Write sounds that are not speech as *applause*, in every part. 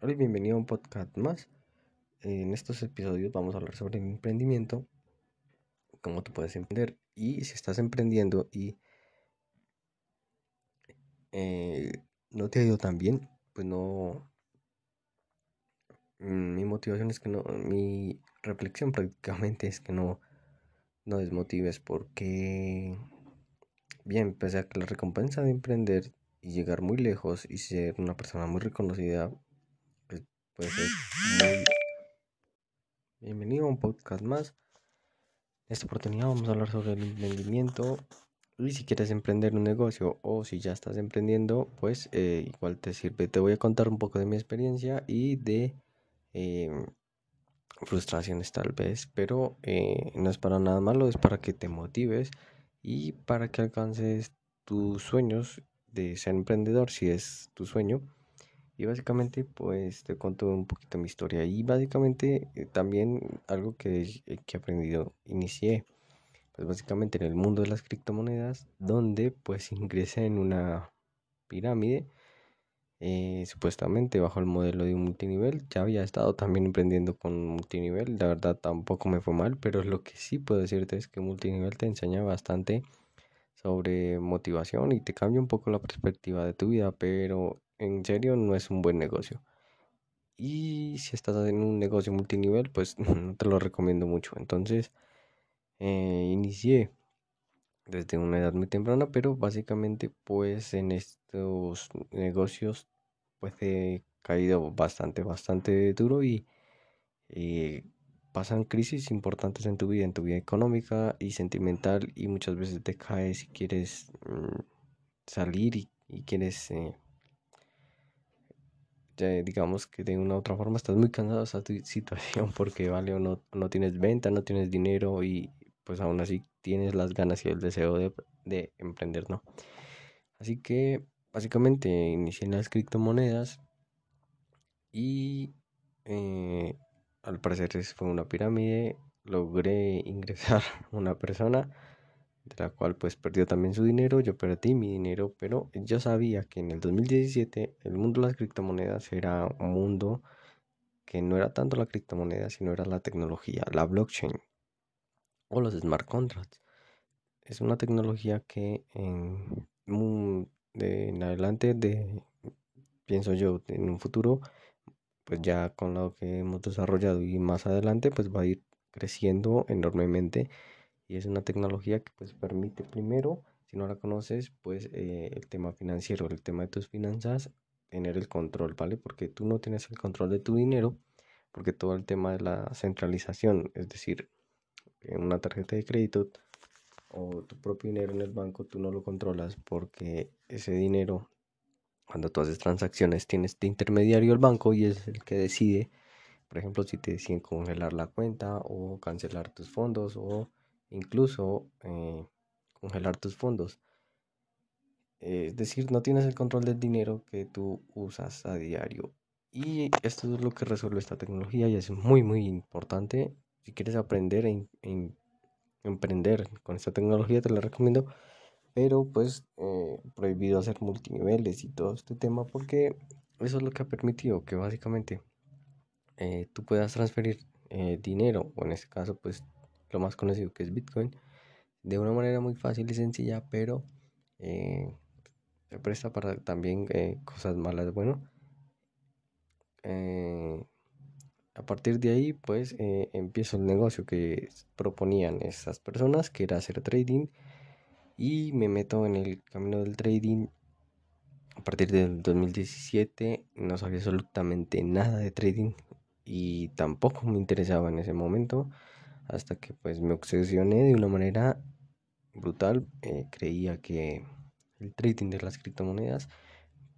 Hola y bienvenido a un podcast más. En estos episodios vamos a hablar sobre el emprendimiento, cómo tú puedes emprender y si estás emprendiendo y eh, no te ha ido tan bien, pues no... Mm, mi motivación es que no, mi reflexión prácticamente es que no, no desmotives porque, bien, pese a que la recompensa de emprender y llegar muy lejos y ser una persona muy reconocida pues muy bienvenido a un podcast más. En esta oportunidad vamos a hablar sobre el emprendimiento y si quieres emprender un negocio o si ya estás emprendiendo, pues eh, igual te sirve. Te voy a contar un poco de mi experiencia y de em, frustraciones tal vez, pero eh, no es para nada malo, es para que te motives y para que alcances tus sueños de ser emprendedor, si es tu sueño y básicamente pues te cuento un poquito mi historia y básicamente eh, también algo que, eh, que he aprendido, inicié pues básicamente en el mundo de las criptomonedas donde pues *laughs* ingresé en una pirámide eh, supuestamente bajo el modelo de un multinivel. Ya había estado también emprendiendo con multinivel, la verdad tampoco me fue mal, pero lo que sí puedo decirte es que multinivel te enseña bastante sobre motivación y te cambia un poco la perspectiva de tu vida, pero en serio no es un buen negocio. Y si estás en un negocio multinivel, pues *laughs* no te lo recomiendo mucho. Entonces, eh, inicié desde una edad muy temprana, pero básicamente pues en estos negocios pues he caído bastante, bastante duro y eh, pasan crisis importantes en tu vida, en tu vida económica y sentimental y muchas veces te caes si quieres mm, salir y, quieres eh, digamos que de una u otra forma estás muy cansado de esa *laughs* situación porque vale o no, no tienes venta, no tienes dinero y pues aún así tienes las ganas y el deseo de, de emprender, ¿no? Así que básicamente inicié en las criptomonedas y eh, al parecer fue una pirámide, logré ingresar *laughs* una persona de la cual pues perdió también su dinero, yo perdí mi dinero, pero yo sabía que en el 2017 el mundo de las criptomonedas era un mundo que no era tanto la criptomoneda, sino era la tecnología, la blockchain o los smart contracts. Es una tecnología que en, en adelante, de, pienso yo, en un futuro, pues ya con lo que hemos desarrollado y más adelante, pues va a ir creciendo enormemente y es una tecnología que pues permite primero, si no la conoces, pues eh, el tema financiero, el tema de tus finanzas, tener el control, ¿vale? Porque tú no tienes el control de tu dinero, porque todo el tema de la centralización, es decir, una tarjeta de crédito o tu propio dinero en el banco, tú no lo controlas porque ese dinero, cuando tú haces transacciones, tienes de intermediario el banco y es el que decide, por ejemplo, si te deciden congelar la cuenta o cancelar tus fondos o incluso eh, congelar tus fondos. es decir, no tienes el control del dinero que tú usas a diario. Y esto es lo que resuelve esta tecnología y es muy, muy importante. Si quieres aprender a emprender con esta tecnología, te la recomiendo. Pero pues eh, prohibido hacer multiniveles y todo este tema porque eso es lo que ha permitido que básicamente eh, tú puedas transferir dinero o en este caso pues lo más conocido que es Bitcoin, de una manera muy fácil y sencilla, pero eh, se presta para también eh, cosas malas. Bueno, eh, a partir de ahí, pues empiezo el negocio que proponían esas personas, que era hacer trading, y me meto en el camino del trading. A partir del 2017 no sabía absolutamente nada de trading y tampoco me interesaba en ese momento hasta que pues me obsesioné de una manera brutal. Eh, creía que el trading de las criptomonedas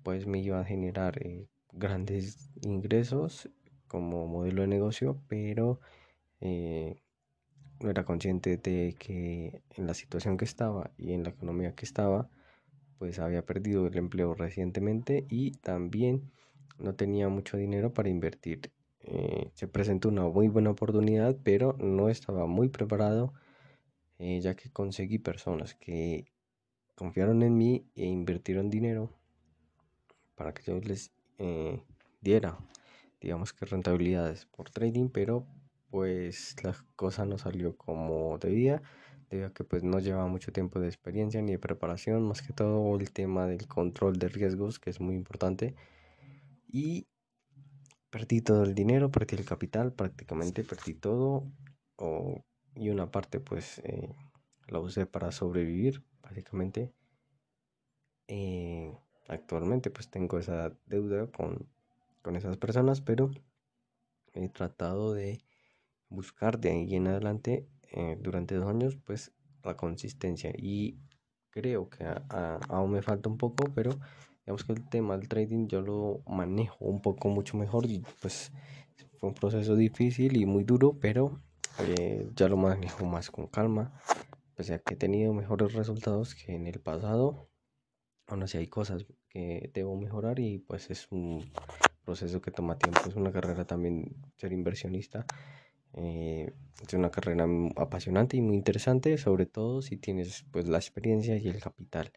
pues me iba a generar eh, grandes ingresos como modelo de negocio, pero eh, no era consciente de que en la situación que estaba y en la economía que estaba, pues había perdido el empleo recientemente y también no tenía mucho dinero para invertir eh, se presentó una muy buena oportunidad, pero no estaba muy preparado, eh, ya que conseguí personas que confiaron en mí e invirtieron dinero para que yo les eh, diera digamos que rentabilidades por trading, pero pues la cosa no salió como debía, debido a que pues no llevaba mucho tiempo de experiencia ni de preparación, más que todo el tema del control de riesgos, que es muy importante. Y perdí todo el dinero, perdí el capital, prácticamente perdí todo. y una parte pues eh, la usé para sobrevivir, básicamente. Eh, actualmente pues tengo esa deuda con, con esas personas, pero he tratado de buscar de ahí en adelante eh, durante dos años pues la consistencia y creo que aún me falta un poco pero que el tema del trading yo lo manejo un poco mucho mejor y pues fue un proceso difícil y muy duro pero eh, ya lo manejo más con calma. Pues ya que he tenido mejores resultados que en el pasado aún así hay cosas que debo mejorar y pues es un proceso que toma tiempo. Es una carrera también ser inversionista eh, es una carrera apasionante y muy interesante, sobre todo si tienes pues la experiencia y el capital,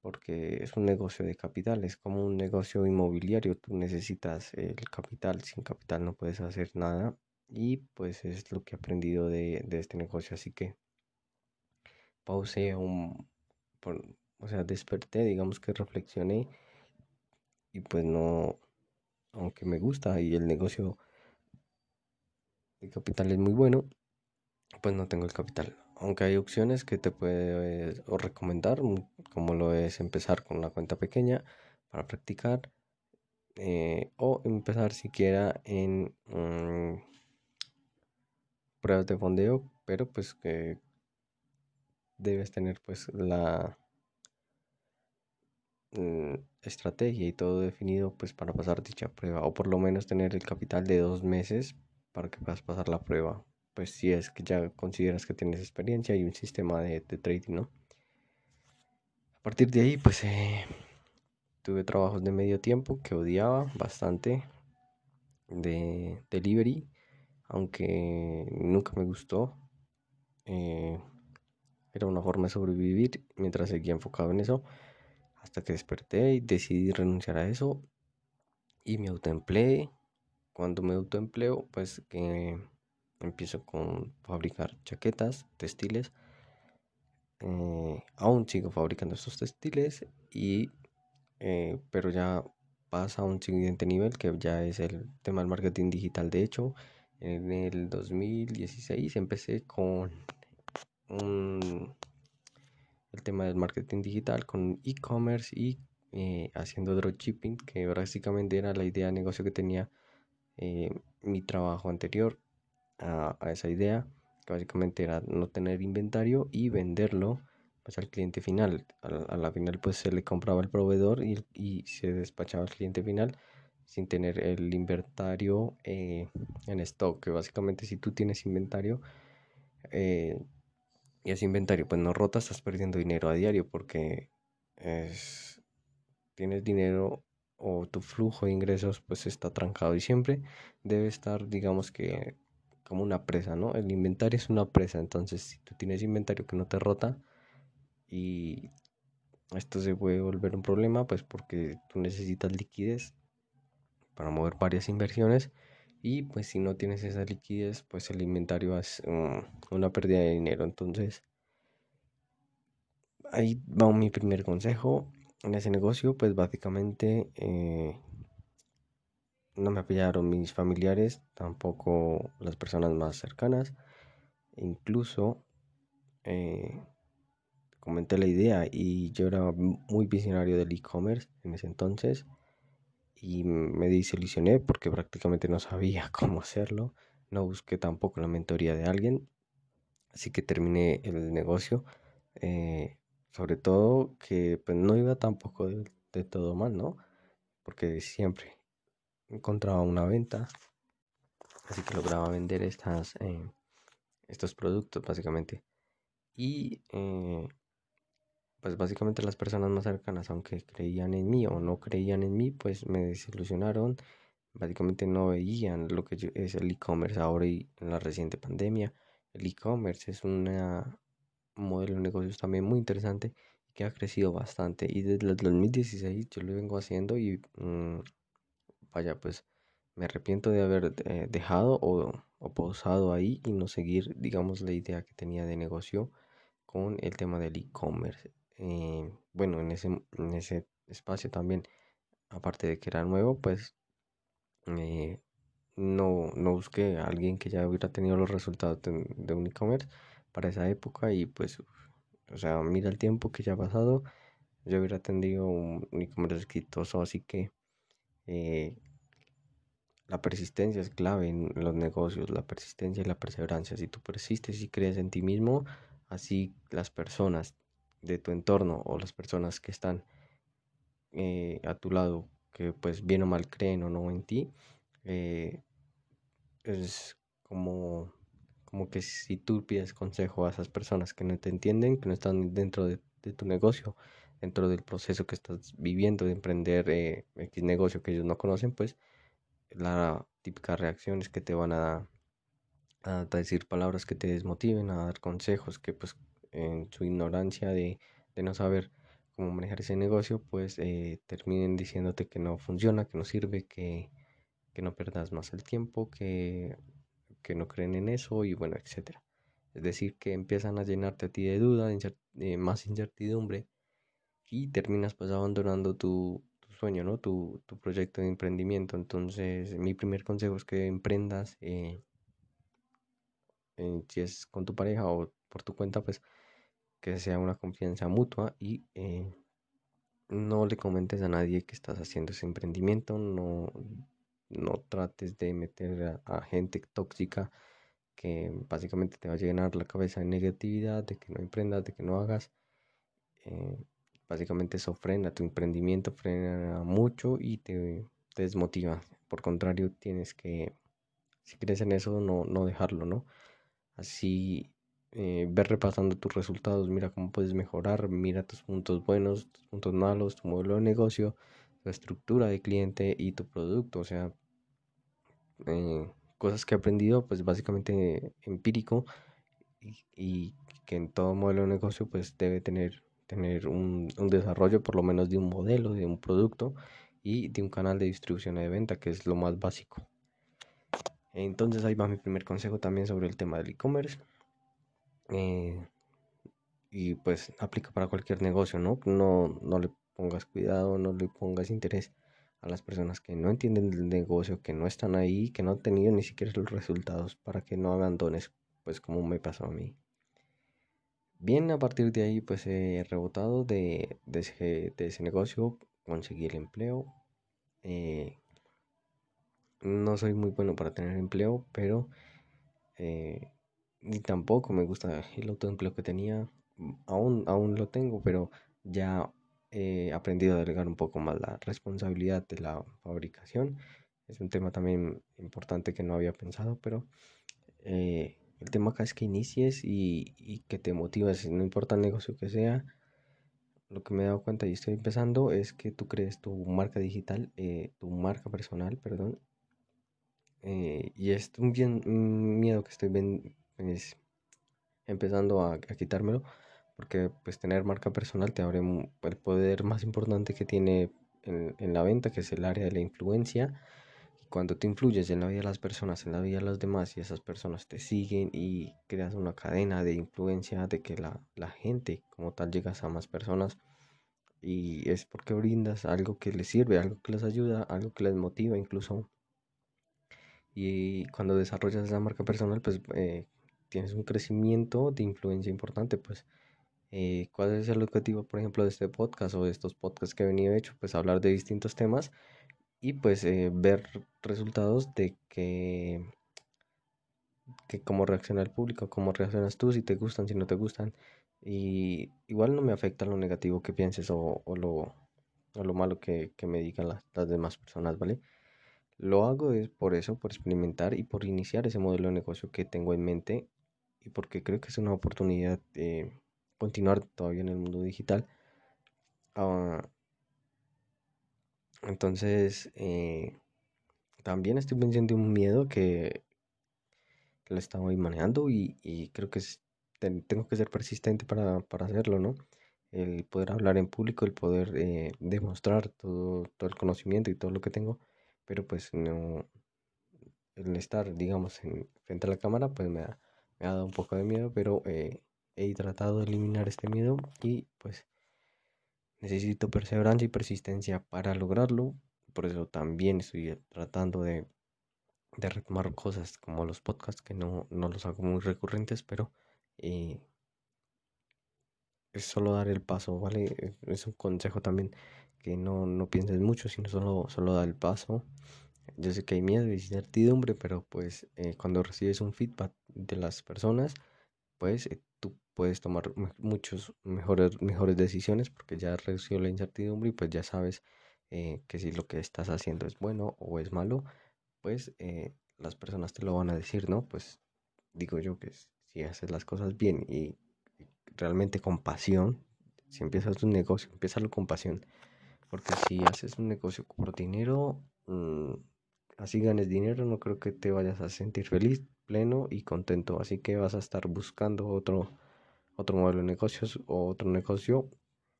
porque es un negocio de capital, es como un negocio inmobiliario, tú necesitas el capital, sin capital no puedes hacer nada y pues es lo que he aprendido de, este negocio, así que pausé un, o sea, desperté, digamos que reflexioné y pues no, aunque me gusta y el negocio el capital es muy bueno, pues no tengo el capital. Aunque hay opciones que te puedo recomendar, mm, como lo es empezar con una cuenta pequeña para practicar eh, o empezar siquiera en mm, pruebas de fondeo, pero pues que debes tener pues la mm, estrategia y todo definido pues para pasar dicha prueba o por lo menos tener el capital de dos meses para que puedas pasar la prueba. Pues si es que ya consideras que tienes experiencia y un sistema de, trading, ¿no? A partir de ahí, pues eh, tuve trabajos de medio tiempo que odiaba bastante de delivery, aunque nunca me gustó. Eh, era una forma de sobrevivir mientras seguía enfocado en eso, hasta que desperté y decidí renunciar a eso y me autoempleé cuando me autoempleo, pues que empiezo con fabricar chaquetas, textiles. Eh, aún sigo fabricando estos textiles y eh, pero ya pasa a un siguiente nivel que ya es el tema del marketing digital. De hecho, en el 2016 empecé con el tema del marketing digital con e-commerce y eh, haciendo dropshipping, que básicamente era la idea de negocio que tenía mi trabajo anterior a, esa idea, que básicamente era no tener inventario y venderlo pues, al cliente final. A, la final pues se le compraba el proveedor y, se despachaba al cliente final sin tener el inventario eh, en stock, que básicamente si tú tienes inventario eh, y ese inventario pues no rota, estás perdiendo dinero a diario porque es, tienes dinero o tu flujo de ingresos pues está trancado y siempre debe estar digamos que como una presa, ¿no? El inventario es una presa, entonces si tú tienes inventario que no te rota y esto se puede volver un problema pues porque tú necesitas liquidez para mover varias inversiones y pues si no tienes esa liquidez pues el inventario es una pérdida de dinero entonces ahí va mi primer consejo en ese negocio, pues básicamente eh, no me apoyaron mis familiares, tampoco las personas más cercanas. Incluso eh, comenté la idea y yo era muy visionario del e-commerce en ese entonces y me desilusioné porque prácticamente no sabía *laughs* cómo hacerlo. No busqué tampoco la mentoría de alguien, así que terminé el negocio. Eh, sobre todo que pues no iba tampoco de, todo mal, ¿no? Porque siempre encontraba una venta, así que lograba vender estas, eh, estos productos básicamente. Y eh, pues básicamente las personas más cercanas, aunque creían en mí o no creían en mí, pues me desilusionaron. Básicamente no veían lo que es el e-commerce ahora y en la reciente pandemia. El e-commerce es una, modelo de negocios también muy interesante que ha crecido bastante y desde el 2016 yo lo vengo haciendo y mm, vaya pues me arrepiento de haber eh, dejado o, o pausado ahí y no seguir, digamos, la idea que tenía de negocio con el tema del e-commerce. Eh, bueno, en ese, en ese espacio también, aparte de que era nuevo, pues eh, no, no busqué a alguien que ya hubiera tenido los resultados de, un e-commerce para esa época y pues, o sea, mira el tiempo que ya ha pasado, yo hubiera tenido un, e-commerce exitoso, así que eh, la persistencia es clave en los negocios, la persistencia y la perseverancia. Si tú persistes y crees en ti mismo, así las personas de tu entorno o las personas que están eh, a tu lado, que pues bien o mal creen o no en ti, eh, es como, como que si tú pides consejo a esas personas que no te entienden, que no están dentro de, tu negocio, dentro del proceso que estás viviendo de emprender eh, X negocio que ellos no conocen, pues la típica reacción es que te van a, a decir palabras que te desmotiven, a dar consejos que pues en su ignorancia de, de no saber cómo manejar ese negocio, pues eh, terminen diciéndote que no funciona, que no sirve, que, que no perdas más el tiempo, que, que, no creen en eso y bueno, etcétera. Es decir, que empiezan a llenarte a ti de duda, de más incertidumbre y terminas pues abandonando tu, sueño, ¿no? Tu, tu, proyecto de emprendimiento. Entonces, mi primer consejo es que emprendas, eh, si es con tu pareja o por tu cuenta, pues que sea una confianza mutua y eh, no le comentes a nadie que estás haciendo ese emprendimiento, no, no trates de meter a, gente tóxica que básicamente te va a llenar la cabeza de negatividad, de que no emprendas, de que no hagas. Eh, básicamente eso frena tu emprendimiento, frena mucho y te, desmotiva. Por contrario, tienes que, si crees en eso, no, no dejarlo, ¿no? Así eh, ver repasando tus resultados, mira cómo puedes mejorar, mira tus puntos buenos, tus puntos malos, tu modelo de negocio, tu estructura de cliente y tu producto, o sea, eh, cosas que he aprendido, pues básicamente empírico y, y, que en todo modelo de negocio pues debe tener tener un, desarrollo por lo menos de un modelo, de un producto y de un canal de distribución y de venta, que es lo más básico. Entonces ahí va mi primer consejo también sobre el tema del e-commerce. Eh, y pues aplica para cualquier negocio, ¿no? ¿no? No le pongas cuidado, no le pongas interés a las personas que no entienden el negocio, que no están ahí, que no han tenido ni siquiera los resultados para que no abandones, pues como me pasó a mí. Bien, a partir de ahí pues he rebotado de, ese, negocio, conseguí el empleo. Eh, no soy muy bueno para tener empleo, pero eh, ni tampoco me gusta el autoempleo que tenía. Aún, aún lo tengo, pero ya he aprendido a delegar un poco más la responsabilidad de la fabricación. Es un tema también importante que no había pensado, pero eh, el tema acá es que inicies y, que te motives, no importa el negocio que sea. Lo que me he dado cuenta y estoy empezando es que tú crees tu marca digital, eh, tu marca personal, perdón. Eh, y es un, bien, miedo que estoy pues, empezando a, quitármelo, porque pues tener marca personal te abre el poder más importante que tiene en, en la venta, que es el área de la influencia cuando te influyes en la vida de las personas, en la vida de los demás y esas personas te siguen y creas una cadena de influencia de que la, gente como tal llegas a más personas y es porque brindas algo que les sirve, algo que les ayuda, algo que les motiva incluso. Y cuando desarrollas esa marca personal, pues eh, tienes un crecimiento de influencia importante, pues eh, cuál es el objetivo, por ejemplo, de este podcast o de estos podcasts que he venido hecho, pues hablar de distintos temas y pues eh, ver resultados de que, que cómo reacciona el público, cómo reaccionas tú, si te gustan, si no te gustan. Y igual no me afecta lo negativo que pienses o, o lo, o lo malo que, que me digan las, las, demás personas, ¿vale? Lo hago es por eso, por experimentar y por iniciar ese modelo de negocio que tengo en mente y porque creo que es una oportunidad de continuar todavía en el mundo digital. Uh, entonces, eh, también estoy venciendo un miedo que, lo estaba manejando y, creo que tengo que ser persistente para, hacerlo, ¿no? El poder hablar en público, el poder eh, demostrar todo, todo el conocimiento y todo lo que tengo, pero pues no, el estar, digamos, en, frente a la cámara, pues me ha, me ha dado un poco de miedo, pero eh, he tratado de eliminar este miedo y pues necesito perseverancia y persistencia para lograrlo. Por eso también estoy tratando de, de retomar cosas como los podcasts, que no, no los hago muy recurrentes, pero eh, es solo dar el paso, ¿vale? Es un consejo también que no, no pienses mucho, sino solo, solo dar el paso. Yo sé que hay miedo y incertidumbre, pero pues eh, cuando recibes un feedback de las personas, pues eh, puedes tomar muchos mejores, mejores decisiones porque ya recibido la incertidumbre y pues ya sabes eh, que si lo que estás haciendo es bueno o es malo, pues las personas te lo van a decir, ¿no? Pues digo yo que si haces las cosas bien y realmente con pasión, si empiezas un negocio, empieza con pasión. Porque si haces un negocio por dinero, mm, así ganes dinero, no creo que te vayas a sentir feliz, pleno y contento. Así que vas a estar buscando otro, otro modelo de negocios o otro negocio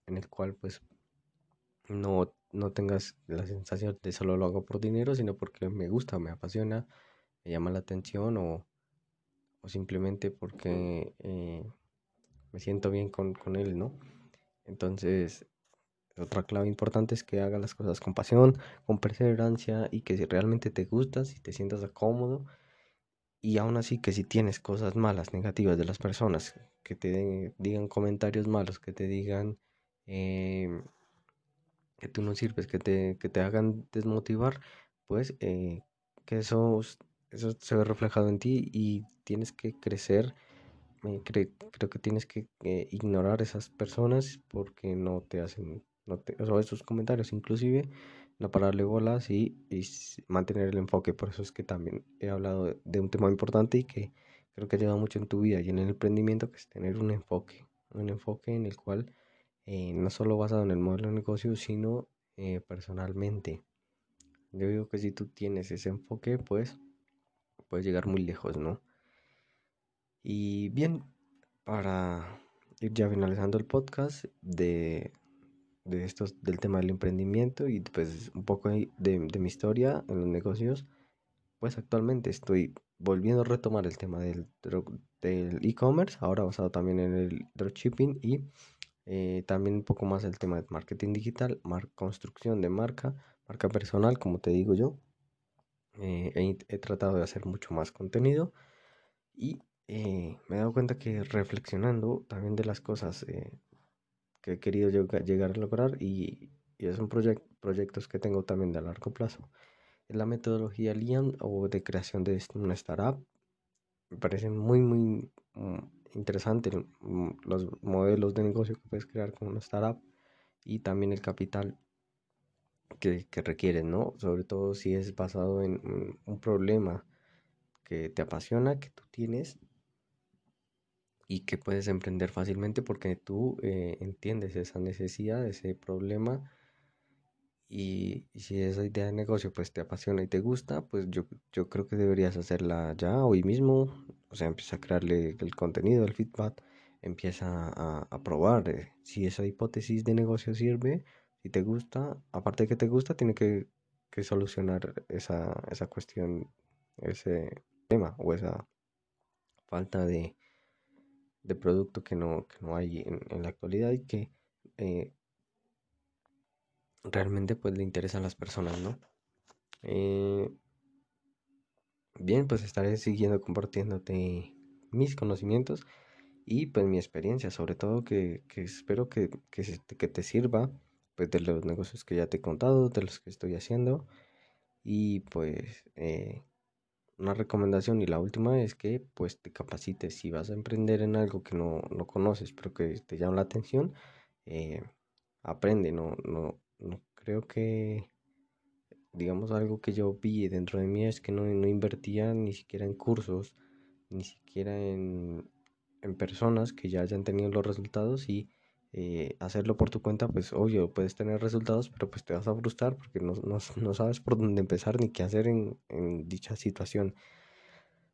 en el cual pues no, no tengas la sensación de solo lo hago por dinero, sino porque me gusta, me apasiona, me llama la atención o, o simplemente porque eh, me siento bien con, con él, ¿no? Entonces, otra clave importante es que hagas las cosas con pasión, con perseverancia y que si realmente te gustas, si te sientas cómodo y aún así que si tienes cosas malas, negativas de las personas, que te digan comentarios malos, que te digan em, que tú no sirves, que te, que te hagan desmotivar, pues eh, que eso, eso se ve reflejado en ti y tienes que crecer creo que tienes que eh, ignorar esas personas porque no te hacen, no te, o sea, esos comentarios inclusive, no pararle bolas y, mantener el enfoque. Por eso es que también he hablado de, un tema importante y que creo que ha ayudado mucho en tu vida y en el emprendimiento, que es tener un enfoque, un enfoque en el cual eh, no solo basado en el modelo de negocio, sino eh, personalmente. Yo digo que si tú tienes ese enfoque, pues puedes llegar muy lejos, ¿no? Y bien, para ir ya finalizando el podcast de, de estos, del tema del emprendimiento y pues un poco de, de mi historia en los negocios, pues actualmente estoy volviendo a retomar el tema del del e-commerce, ahora basado también en el dropshipping y eh, también un poco más el tema de marketing digital, construcción de marca, marca personal, como te digo yo. Eh, he, he, tratado de hacer mucho más contenido y eh, me he dado cuenta que reflexionando también de las cosas que he querido llegar a lograr y, y son proyectos que tengo también de largo plazo. En la metodología Lean o de creación de una startup me parece muy, muy mm, interesante mm, los modelos de negocio que puedes crear con una startup y también el capital que, que requieren, ¿no? Sobre todo si es basado en un problema que te apasiona, que tú tienes y que puedes emprender fácilmente porque tú eh, entiendes esa necesidad, ese problema y, si esa idea de negocio pues te apasiona y te gusta, pues yo, yo creo que deberías hacerla ya hoy mismo, o sea, empieza a crearle el contenido, el feedback, empieza a, probar eh, si esa hipótesis de negocio sirve, si te gusta, aparte de que te gusta, tiene que, que solucionar esa, esa cuestión, ese tema o esa falta de de producto que no, que no hay en, la actualidad y que eh, realmente pues le interesa a las personas, ¿no? Eh, bien, pues estaré siguiendo compartiéndote mis conocimientos y pues mi experiencia, sobre todo que, que espero que, que, que, te sirva pues de los negocios que ya te he contado, de los que estoy haciendo y pues eh, una recomendación y la última es que pues te capacites. Si vas a emprender en algo que no, no conoces pero que te llama la atención eh, aprende no, no, no creo que digamos algo que yo vi dentro de mí es que no, no invertía ni siquiera en cursos ni siquiera en, en personas que ya hayan tenido los resultados y eh, hacerlo por tu cuenta, pues obvio, puedes tener resultados, pero pues te vas a frustrar porque no, no, no sabes por dónde empezar ni qué hacer en, en, dicha situación.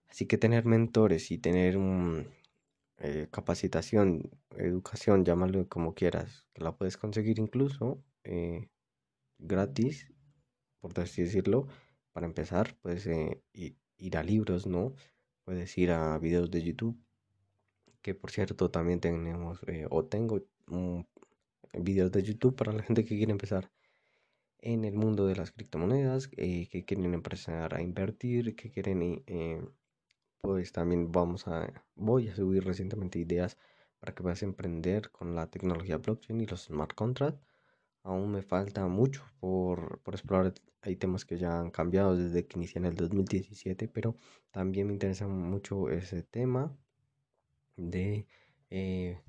Así que tener mentores y tener eh, capacitación, educación, llámalo como quieras, que la puedes conseguir incluso eh, gratis, por así decirlo, para empezar, y ir a libros, ¿no? Puedes ir a videos de YouTube, que por cierto también tenemos o tengo videos de YouTube para la gente que quiere empezar en el mundo de las criptomonedas, eh, que quieren empezar a invertir, que quieren, eh, pues también vamos a, voy a subir recientemente ideas para que puedas emprender con la tecnología blockchain y los smart contracts. Aún me falta mucho por, por explorar. Hay temas que ya han cambiado desde que inicié en el 2017, pero también me interesa mucho ese tema de eh,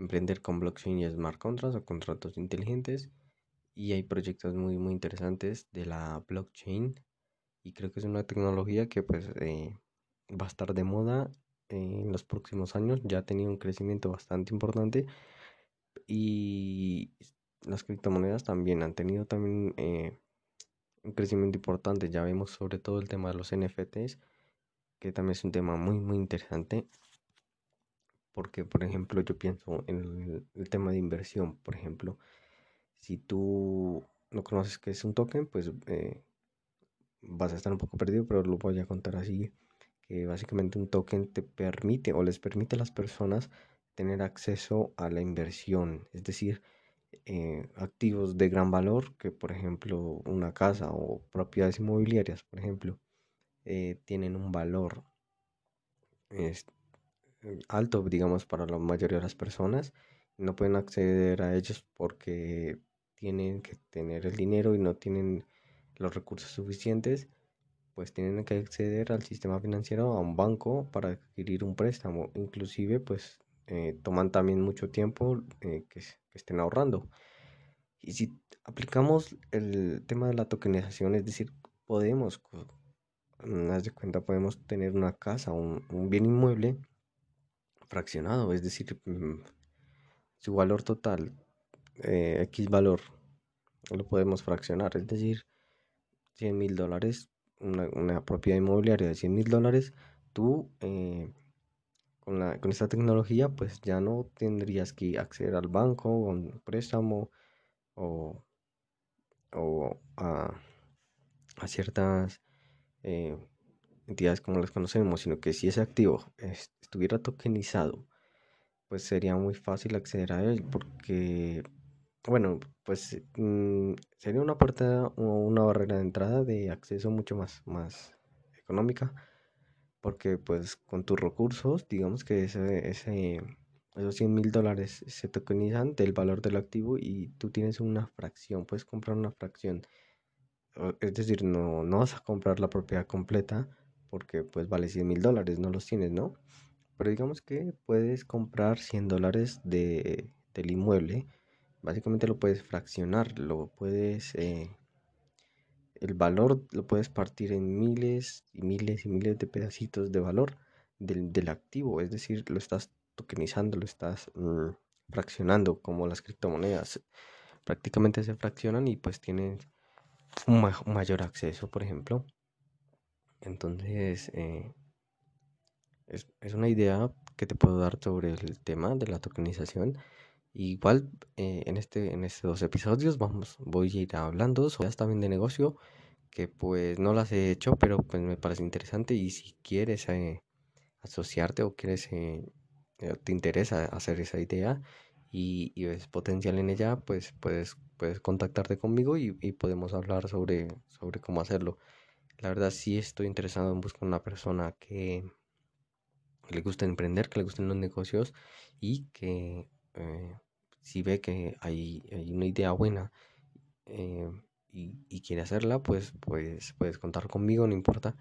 emprender con blockchain y smart contracts o contratos inteligentes. Y hay proyectos muy, muy interesantes de la blockchain. Y creo que es una tecnología que pues eh, va a estar de moda en los próximos años. Ya ha tenido un crecimiento bastante importante. Y las criptomonedas también han tenido también eh, un crecimiento importante. Ya vemos sobre todo el tema de los NFTs, que también es un tema muy, muy interesante. Porque, por ejemplo, yo pienso en el, tema de inversión. Por ejemplo, si tú no conoces qué es un token, pues eh, vas a estar un poco perdido, pero lo voy a contar así. Que básicamente un token te permite o les permite a las personas tener acceso a la inversión. Es decir, eh, activos de gran valor, que por ejemplo una casa o propiedades inmobiliarias, por ejemplo, eh, tienen un valor alto, digamos, para la mayoría de las personas. No pueden acceder a ellos porque tienen que tener el dinero y no tienen los recursos suficientes, pues tienen que acceder al sistema financiero, a un banco para adquirir un préstamo. Inclusive, pues eh, toman también mucho tiempo que, que, estén ahorrando. Y si aplicamos el tema de la tokenización, es decir, podemos, haz de cuenta, podemos tener una casa, un bien inmueble fraccionado, es decir, mm, su valor total, eh, X valor, lo podemos fraccionar, es decir, 100 mil dólares, una, propiedad inmobiliaria de 100 mil dólares, tú eh, con, la, con esta tecnología pues ya no tendrías que acceder al banco, o un préstamo o, a, ciertas eh, entidades como las conocemos, sino que si ese activo estuviera tokenizado, pues sería muy fácil acceder a él porque, bueno, pues mm, sería una puerta o una barrera de entrada de acceso mucho más, más económica porque pues con tus recursos, digamos que ese, ese, esos 100 mil dólares se tokenizan del valor del activo y tú tienes una fracción, puedes comprar una fracción. Es decir, no, no vas a comprar la propiedad completa, porque pues vale 100 mil dólares, no los tienes, ¿no? Pero digamos que puedes comprar 100 dólares de, del inmueble, básicamente lo puedes fraccionar, lo puedes, eh, el valor lo puedes partir en miles y miles y miles de pedacitos de valor del, del activo, es decir, lo estás tokenizando, lo estás mm, fraccionando como las criptomonedas. Prácticamente se fraccionan y pues tienes un mayor acceso, por ejemplo, entonces, eh, es, una idea que te puedo dar sobre el tema de la tokenización. Igual eh, en, este, en estos dos episodios vamos, voy a ir hablando sobre también de negocio que pues no las he hecho, pero pues me parece interesante y si quieres eh, asociarte o quieres, te interesa hacer esa idea y, y, ves potencial en ella, pues puedes, puedes contactarte conmigo y, y podemos hablar sobre, sobre cómo hacerlo. La verdad sí estoy interesado en buscar una persona que, le guste emprender, que le gusten los negocios y que eh, si ve que hay, una idea buena eh, y, quiere hacerla, pues, pues puedes contar conmigo, no importa.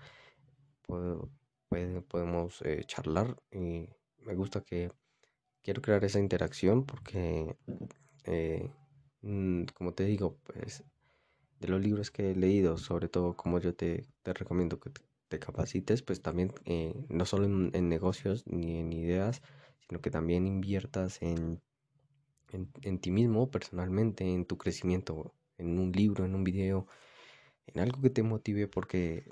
podemos eh, charlar y me gusta que quiero crear esa interacción porque, mm, como te digo, pues de los libros que he leído, sobre todo como yo te, recomiendo que te capacites, pues también eh, no solo en, negocios ni en ideas, sino que también inviertas en, en, ti mismo personalmente, en tu crecimiento, en un libro, en un video, en algo que te motive porque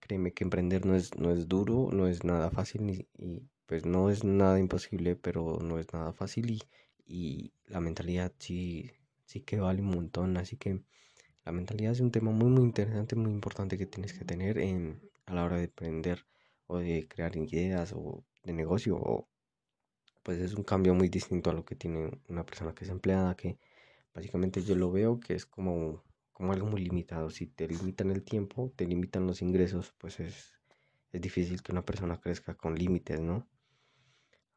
créeme que emprender no es, no es duro, no es nada fácil y pues no es nada imposible, pero no es nada fácil y, y la mentalidad sí, sí que vale un montón, así que La mentalidad es un tema muy, muy interesante, muy importante que tienes que tener en, a la hora de emprender o de crear ideas o de negocio. O, pues es un cambio muy distinto a lo que tiene una persona que es empleada, que básicamente yo lo veo que es como, como algo muy limitado. Si te limitan el tiempo, te limitan los ingresos, pues es, es difícil que una persona crezca con límites, ¿no?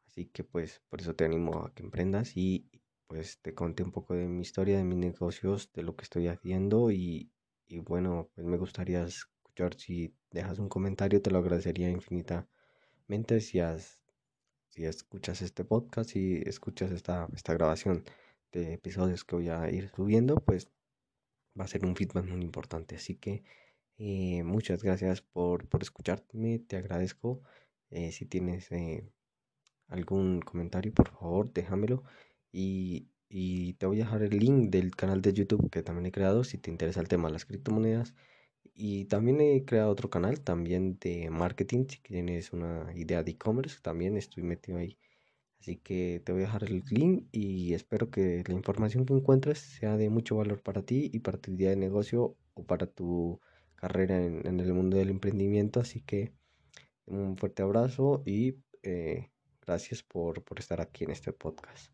Así que pues por eso te animo a que emprendas y pues te conté un poco de mi historia, de mis negocios, de lo que estoy haciendo y, y bueno, pues me gustaría escuchar si dejas un comentario, te lo agradecería infinitamente si, has, si escuchas este podcast, y escuchas esta, esta grabación de episodios que voy a ir subiendo, pues va a ser un feedback muy importante. Así que eh, muchas gracias por, por, escucharme, te agradezco. Eh, si tienes eh, algún comentario, por favor, déjamelo. Y, y, te voy a dejar el link del canal de YouTube que también he creado si te interesa el tema de las criptomonedas. Y también he creado otro canal también de marketing. Si tienes una idea de e-commerce, también estoy metido ahí. Así que te voy a dejar el link y espero que la información que encuentres sea de mucho valor para ti y para tu idea de negocio o para tu carrera en, en el mundo del emprendimiento. Así que un fuerte abrazo y eh, gracias por, por estar aquí en este podcast.